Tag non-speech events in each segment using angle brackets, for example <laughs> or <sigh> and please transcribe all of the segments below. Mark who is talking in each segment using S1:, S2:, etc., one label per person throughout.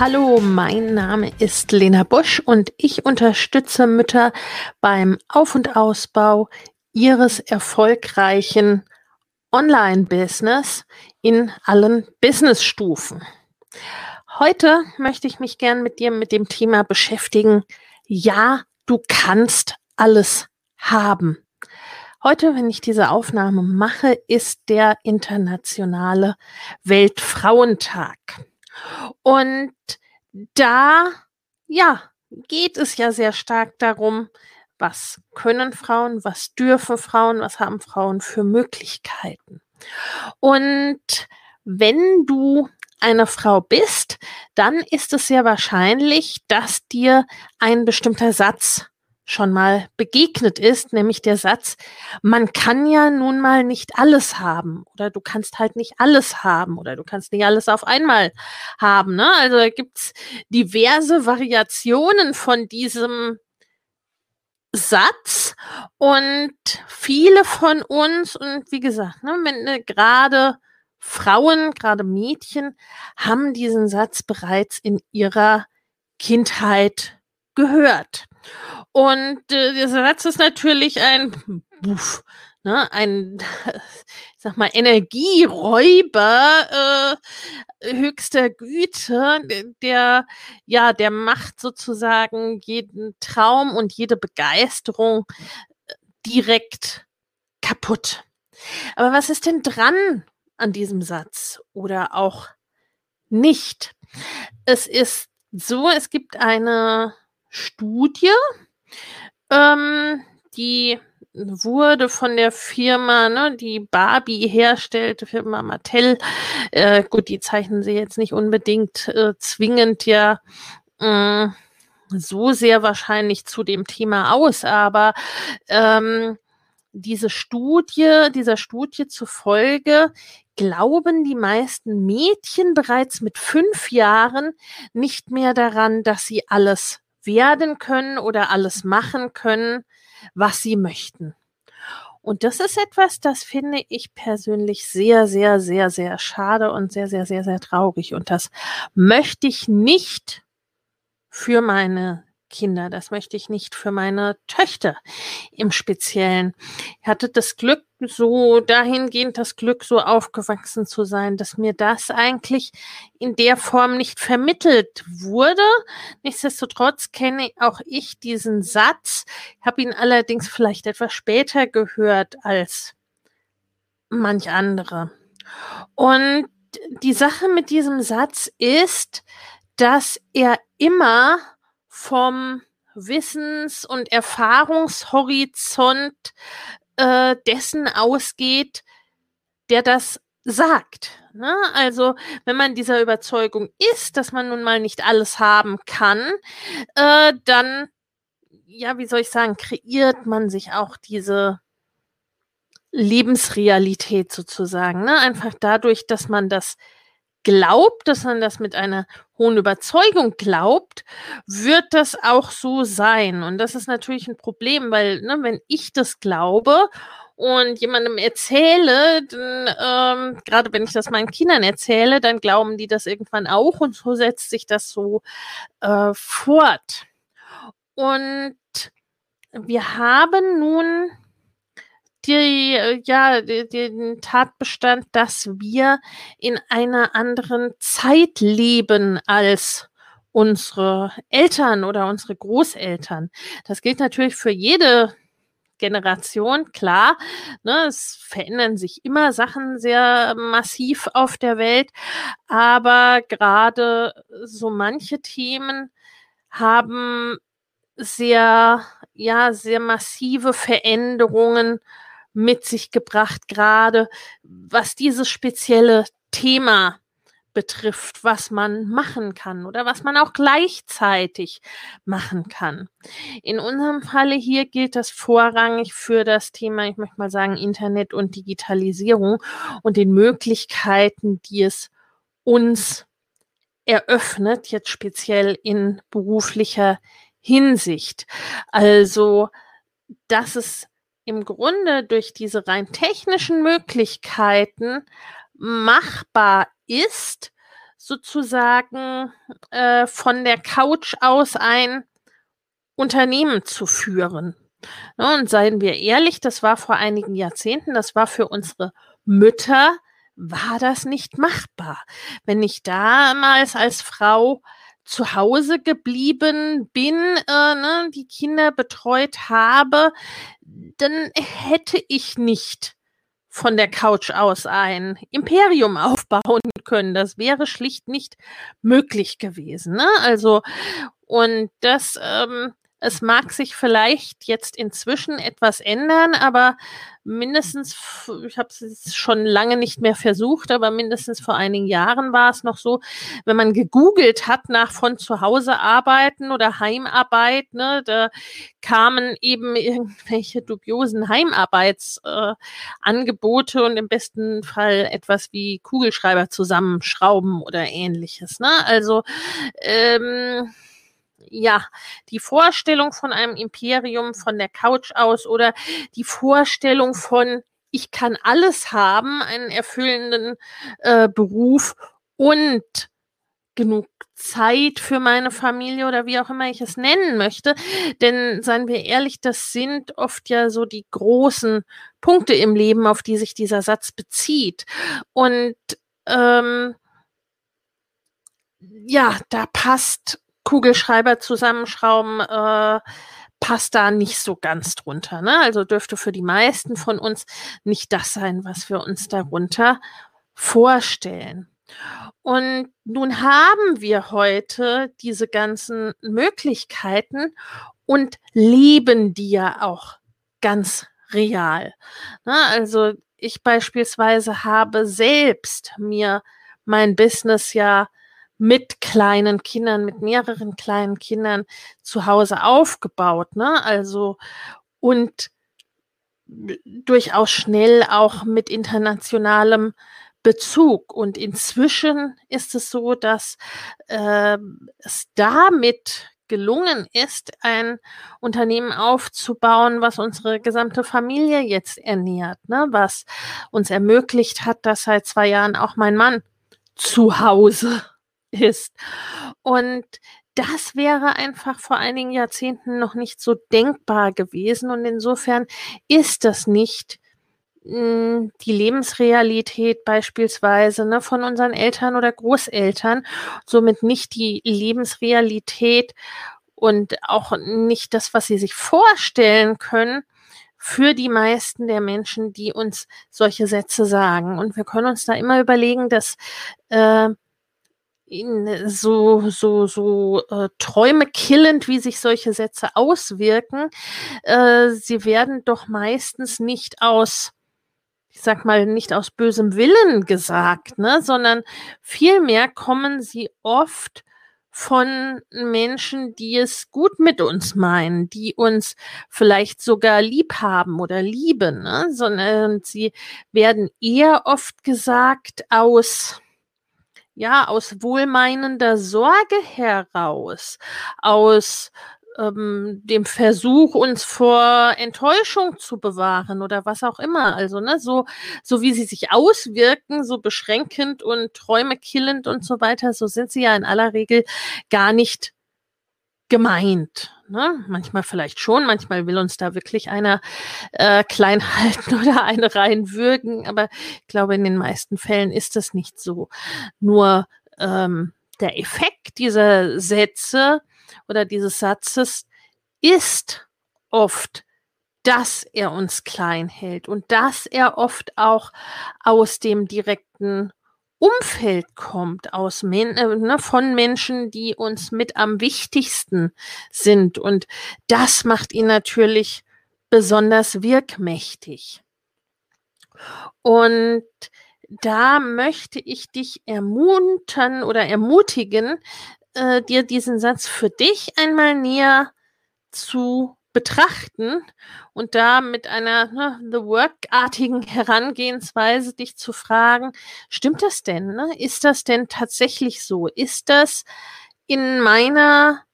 S1: Hallo, mein Name ist Lena Busch und ich unterstütze Mütter beim Auf- und Ausbau ihres erfolgreichen Online-Business in allen Businessstufen. Heute möchte ich mich gern mit dir mit dem Thema beschäftigen. Ja, du kannst alles haben. Heute, wenn ich diese Aufnahme mache, ist der internationale Weltfrauentag. Und da, ja, geht es ja sehr stark darum, was können Frauen, was dürfen Frauen, was haben Frauen für Möglichkeiten. Und wenn du eine Frau bist, dann ist es sehr wahrscheinlich, dass dir ein bestimmter Satz schon mal begegnet ist, nämlich der Satz, man kann ja nun mal nicht alles haben oder du kannst halt nicht alles haben oder du kannst nicht alles auf einmal haben. Ne? Also da gibt's diverse Variationen von diesem Satz und viele von uns und wie gesagt, ne, ne, gerade Frauen, gerade Mädchen haben diesen Satz bereits in ihrer Kindheit gehört. Und äh, dieser Satz ist natürlich ein Buff, ne, ein, ich sag mal, Energieräuber äh, höchster Güte, der, ja, der macht sozusagen jeden Traum und jede Begeisterung äh, direkt kaputt. Aber was ist denn dran an diesem Satz oder auch nicht? Es ist so, es gibt eine Studie, ähm, die wurde von der Firma, ne, die Barbie herstellt, Firma Mattel. Äh, gut, die zeichnen sie jetzt nicht unbedingt äh, zwingend ja äh, so sehr wahrscheinlich zu dem Thema aus, aber ähm, diese Studie, dieser Studie zufolge glauben die meisten Mädchen bereits mit fünf Jahren nicht mehr daran, dass sie alles werden können oder alles machen können, was sie möchten. Und das ist etwas, das finde ich persönlich sehr, sehr, sehr, sehr schade und sehr, sehr, sehr, sehr traurig. Und das möchte ich nicht für meine Kinder. Das möchte ich nicht für meine Töchter im Speziellen. Ich hatte das Glück, so dahingehend das Glück, so aufgewachsen zu sein, dass mir das eigentlich in der Form nicht vermittelt wurde. Nichtsdestotrotz kenne auch ich diesen Satz, habe ihn allerdings vielleicht etwas später gehört als manch andere. Und die Sache mit diesem Satz ist, dass er immer vom Wissens- und Erfahrungshorizont äh, dessen ausgeht, der das sagt. Ne? Also wenn man dieser Überzeugung ist, dass man nun mal nicht alles haben kann, äh, dann, ja, wie soll ich sagen, kreiert man sich auch diese Lebensrealität sozusagen. Ne? Einfach dadurch, dass man das glaubt, dass man das mit einer hohen Überzeugung glaubt, wird das auch so sein. Und das ist natürlich ein Problem, weil ne, wenn ich das glaube und jemandem erzähle, ähm, gerade wenn ich das meinen Kindern erzähle, dann glauben die das irgendwann auch und so setzt sich das so äh, fort. Und wir haben nun die, äh, ja, den Tatbestand, dass wir in einer anderen Zeit leben als unsere Eltern oder unsere Großeltern. Das gilt natürlich für jede Generation, klar. Ne, es verändern sich immer Sachen sehr massiv auf der Welt, aber gerade so manche Themen haben sehr, ja, sehr massive Veränderungen mit sich gebracht, gerade was dieses spezielle Thema betrifft, was man machen kann oder was man auch gleichzeitig machen kann. In unserem Falle hier gilt das vorrangig für das Thema, ich möchte mal sagen, Internet und Digitalisierung und den Möglichkeiten, die es uns eröffnet, jetzt speziell in beruflicher Hinsicht. Also, dass es im Grunde durch diese rein technischen Möglichkeiten machbar ist, sozusagen äh, von der Couch aus ein Unternehmen zu führen. Ja, und seien wir ehrlich, das war vor einigen Jahrzehnten, das war für unsere Mütter, war das nicht machbar. Wenn ich damals als Frau zu Hause geblieben bin, äh, ne, die Kinder betreut habe, dann hätte ich nicht von der Couch aus ein Imperium aufbauen können. Das wäre schlicht nicht möglich gewesen. Ne? Also, und das ähm, es mag sich vielleicht jetzt inzwischen etwas ändern, aber mindestens, ich habe es schon lange nicht mehr versucht, aber mindestens vor einigen Jahren war es noch so, wenn man gegoogelt hat nach von zu Hause arbeiten oder Heimarbeit, ne, da kamen eben irgendwelche dubiosen Heimarbeitsangebote äh, und im besten Fall etwas wie Kugelschreiber zusammenschrauben oder ähnliches. Ne? Also ähm, ja, die Vorstellung von einem Imperium von der Couch aus oder die Vorstellung von, ich kann alles haben, einen erfüllenden äh, Beruf und genug Zeit für meine Familie oder wie auch immer ich es nennen möchte. Denn seien wir ehrlich, das sind oft ja so die großen Punkte im Leben, auf die sich dieser Satz bezieht. Und ähm, ja, da passt Kugelschreiber zusammenschrauben äh, passt da nicht so ganz drunter. Ne? Also dürfte für die meisten von uns nicht das sein, was wir uns darunter vorstellen. Und nun haben wir heute diese ganzen Möglichkeiten und leben die ja auch ganz real. Ne? Also ich beispielsweise habe selbst mir mein Business ja mit kleinen Kindern, mit mehreren kleinen Kindern zu Hause aufgebaut, ne? Also und durchaus schnell auch mit internationalem Bezug. Und inzwischen ist es so, dass äh, es damit gelungen ist, ein Unternehmen aufzubauen, was unsere gesamte Familie jetzt ernährt, ne? was uns ermöglicht hat, dass seit zwei Jahren auch mein Mann zu Hause ist. Und das wäre einfach vor einigen Jahrzehnten noch nicht so denkbar gewesen. Und insofern ist das nicht hm, die Lebensrealität beispielsweise ne, von unseren Eltern oder Großeltern, somit nicht die Lebensrealität und auch nicht das, was sie sich vorstellen können für die meisten der Menschen, die uns solche Sätze sagen. Und wir können uns da immer überlegen, dass äh, so, so, so äh, Träume killend, wie sich solche Sätze auswirken, äh, sie werden doch meistens nicht aus, ich sag mal, nicht aus bösem Willen gesagt, ne, sondern vielmehr kommen sie oft von Menschen, die es gut mit uns meinen, die uns vielleicht sogar lieb haben oder lieben, ne? sondern sie werden eher oft gesagt aus ja, aus wohlmeinender Sorge heraus, aus ähm, dem Versuch, uns vor Enttäuschung zu bewahren oder was auch immer. Also, ne, so, so wie sie sich auswirken, so beschränkend und träumekillend und so weiter, so sind sie ja in aller Regel gar nicht gemeint. Ne? Manchmal vielleicht schon, manchmal will uns da wirklich einer äh, klein <laughs> halten oder eine reinwürgen, aber ich glaube, in den meisten Fällen ist das nicht so. Nur ähm, der Effekt dieser Sätze oder dieses Satzes ist oft, dass er uns klein hält und dass er oft auch aus dem direkten Umfeld kommt, aus Men äh, ne, von Menschen, die uns mit am wichtigsten sind. Und das macht ihn natürlich besonders wirkmächtig. Und da möchte ich dich ermuntern oder ermutigen, äh, dir diesen Satz für dich einmal näher zu betrachten und da mit einer ne, The Work-artigen Herangehensweise dich zu fragen, stimmt das denn? Ne? Ist das denn tatsächlich so? Ist das in meiner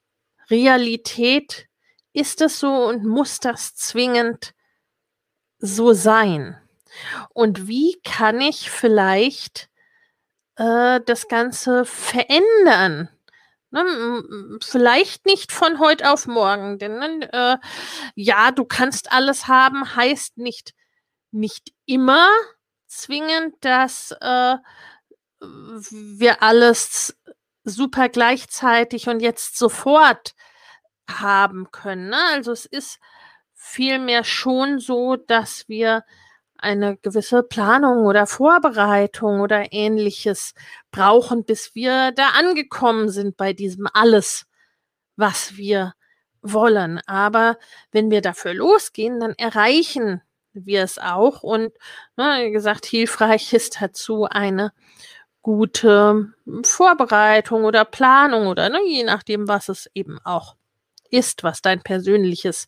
S1: Realität, ist das so und muss das zwingend so sein? Und wie kann ich vielleicht äh, das Ganze verändern? Ne, vielleicht nicht von heute auf morgen, denn ne, äh, ja, du kannst alles haben, heißt nicht, nicht immer zwingend, dass äh, wir alles super gleichzeitig und jetzt sofort haben können. Ne? Also es ist vielmehr schon so, dass wir eine gewisse Planung oder Vorbereitung oder ähnliches brauchen, bis wir da angekommen sind bei diesem alles, was wir wollen. Aber wenn wir dafür losgehen, dann erreichen wir es auch. Und ne, wie gesagt, hilfreich ist dazu eine gute Vorbereitung oder Planung oder ne, je nachdem, was es eben auch ist, was dein persönliches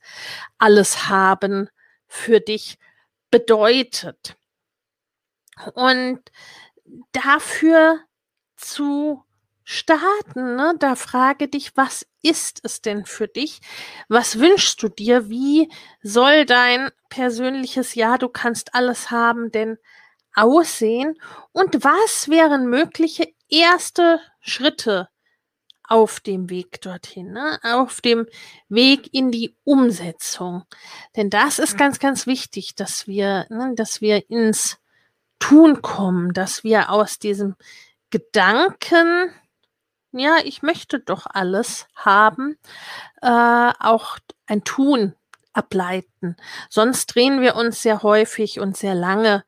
S1: Alles haben für dich bedeutet. Und dafür zu starten, ne, da frage dich, was ist es denn für dich? Was wünschst du dir? Wie soll dein persönliches Ja, du kannst alles haben, denn aussehen? Und was wären mögliche erste Schritte, auf dem Weg dorthin, ne? auf dem Weg in die Umsetzung. Denn das ist ganz, ganz wichtig, dass wir, ne, dass wir ins Tun kommen, dass wir aus diesem Gedanken, ja, ich möchte doch alles haben, äh, auch ein Tun ableiten. Sonst drehen wir uns sehr häufig und sehr lange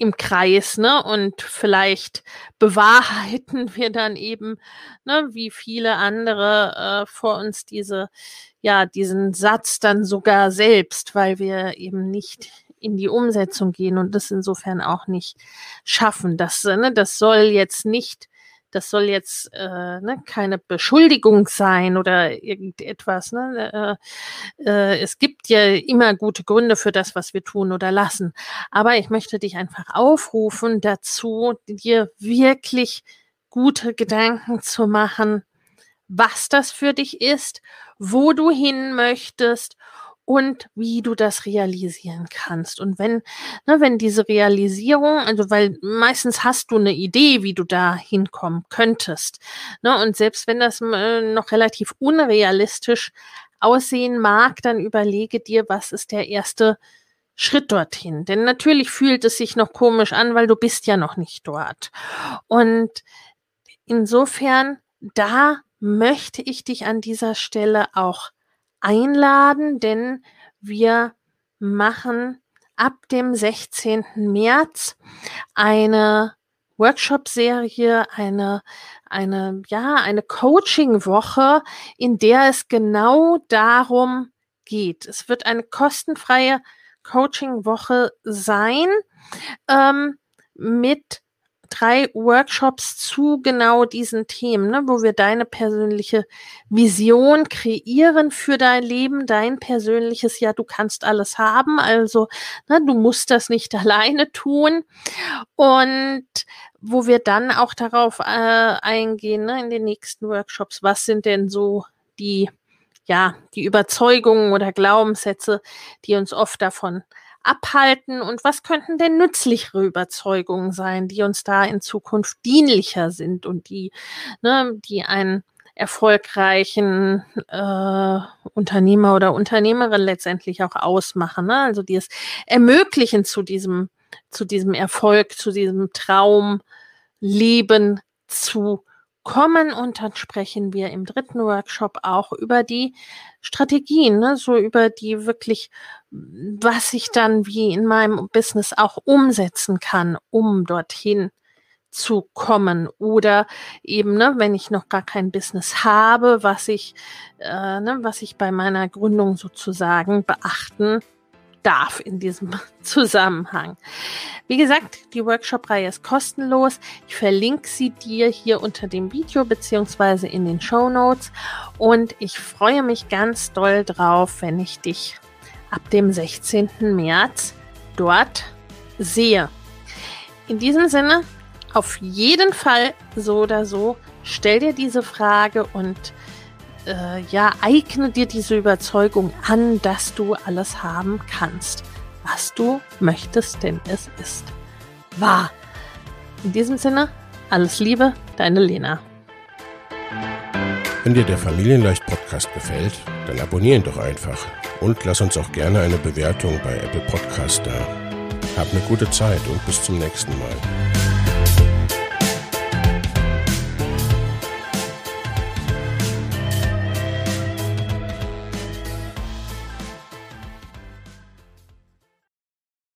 S1: im Kreis, ne? Und vielleicht bewahrheiten wir dann eben, ne, wie viele andere äh, vor uns diese, ja, diesen Satz dann sogar selbst, weil wir eben nicht in die Umsetzung gehen und das insofern auch nicht schaffen. Das, ne, das soll jetzt nicht das soll jetzt äh, ne, keine Beschuldigung sein oder irgendetwas. Ne? Äh, äh, es gibt ja immer gute Gründe für das, was wir tun oder lassen. Aber ich möchte dich einfach aufrufen dazu, dir wirklich gute Gedanken zu machen, was das für dich ist, wo du hin möchtest und wie du das realisieren kannst. Und wenn, ne, wenn diese Realisierung, also weil meistens hast du eine Idee, wie du da hinkommen könntest. Ne, und selbst wenn das äh, noch relativ unrealistisch aussehen mag, dann überlege dir, was ist der erste Schritt dorthin. Denn natürlich fühlt es sich noch komisch an, weil du bist ja noch nicht dort. Und insofern, da möchte ich dich an dieser Stelle auch einladen, denn wir machen ab dem 16. März eine Workshop-Serie, eine, eine, ja, eine Coaching-Woche, in der es genau darum geht. Es wird eine kostenfreie Coaching-Woche sein ähm, mit drei Workshops zu genau diesen Themen, ne, wo wir deine persönliche Vision kreieren für dein Leben, dein persönliches, ja, du kannst alles haben, also ne, du musst das nicht <laughs> alleine tun. Und wo wir dann auch darauf äh, eingehen, ne, in den nächsten Workshops, was sind denn so die, ja, die Überzeugungen oder Glaubenssätze, die uns oft davon abhalten und was könnten denn nützlichere Überzeugungen sein, die uns da in Zukunft dienlicher sind und die, ne, die einen erfolgreichen äh, Unternehmer oder Unternehmerin letztendlich auch ausmachen. Ne? Also die es ermöglichen zu diesem, zu diesem Erfolg, zu diesem Traumleben zu kommen. Und dann sprechen wir im dritten Workshop auch über die Strategien, ne? so über die wirklich, was ich dann wie in meinem Business auch umsetzen kann, um dorthin zu kommen oder eben, ne, wenn ich noch gar kein Business habe, was ich, äh, ne, was ich bei meiner Gründung sozusagen beachten darf in diesem <laughs> Zusammenhang. Wie gesagt, die Workshop-Reihe ist kostenlos. Ich verlinke sie dir hier unter dem Video beziehungsweise in den Show Notes und ich freue mich ganz doll drauf, wenn ich dich ab dem 16. März dort sehe. In diesem Sinne, auf jeden Fall so oder so, stell dir diese Frage und äh, ja, eigne dir diese Überzeugung an, dass du alles haben kannst, was du möchtest, denn es ist wahr. In diesem Sinne, alles Liebe, deine Lena.
S2: Wenn dir der Familienleicht Podcast gefällt, dann abonniere ihn doch einfach und lass uns auch gerne eine Bewertung bei Apple Podcast da. Hab eine gute Zeit und bis zum nächsten Mal.